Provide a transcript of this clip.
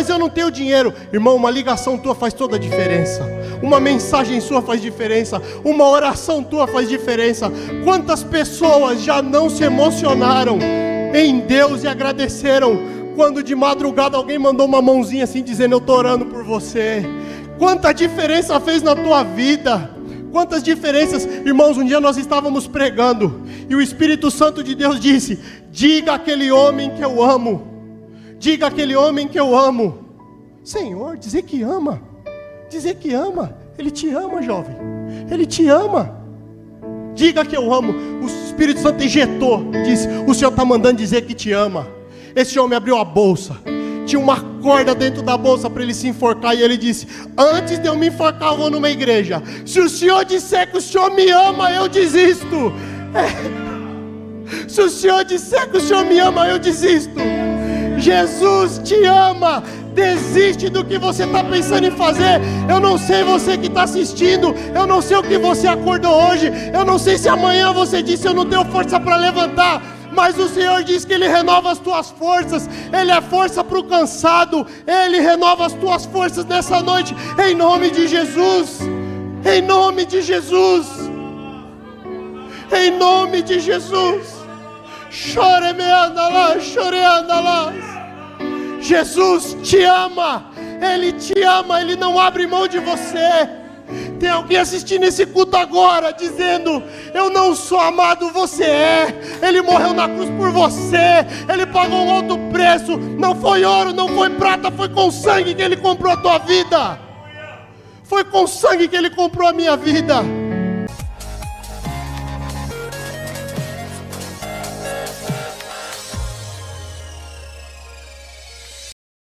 mas eu não tenho dinheiro. Irmão, uma ligação tua faz toda a diferença. Uma mensagem sua faz diferença. Uma oração tua faz diferença. Quantas pessoas já não se emocionaram em Deus e agradeceram quando de madrugada alguém mandou uma mãozinha assim dizendo: Eu estou orando por você. Quanta diferença fez na tua vida. Quantas diferenças, irmãos, um dia nós estávamos pregando e o Espírito Santo de Deus disse: Diga aquele homem que eu amo, diga aquele homem que eu amo. Senhor, dizer que ama, dizer que ama, Ele te ama, jovem, Ele te ama. Diga que eu amo. O Espírito Santo injetou, disse: O Senhor está mandando dizer que te ama. Esse homem abriu a bolsa, tinha uma corda dentro da bolsa para ele se enforcar. E ele disse: Antes de eu me enforcar, eu vou numa igreja. Se o Senhor disser que o Senhor me ama, eu desisto. É. Se o Senhor disser que o Senhor me ama, eu desisto. Jesus te ama. Desiste do que você está pensando em fazer. Eu não sei você que está assistindo. Eu não sei o que você acordou hoje. Eu não sei se amanhã você disse eu não tenho força para levantar mas o Senhor diz que Ele renova as tuas forças, Ele é força para o cansado, Ele renova as tuas forças nessa noite, em nome de Jesus, em nome de Jesus, em nome de Jesus. Chore me anda lá, chore anda lá. Jesus te ama, Ele te ama, Ele não abre mão de você. Tem alguém assistindo esse culto agora, dizendo: Eu não sou amado, você é. Ele morreu na cruz por você. Ele pagou um alto preço. Não foi ouro, não foi prata, foi com sangue que ele comprou a tua vida. Foi com sangue que ele comprou a minha vida.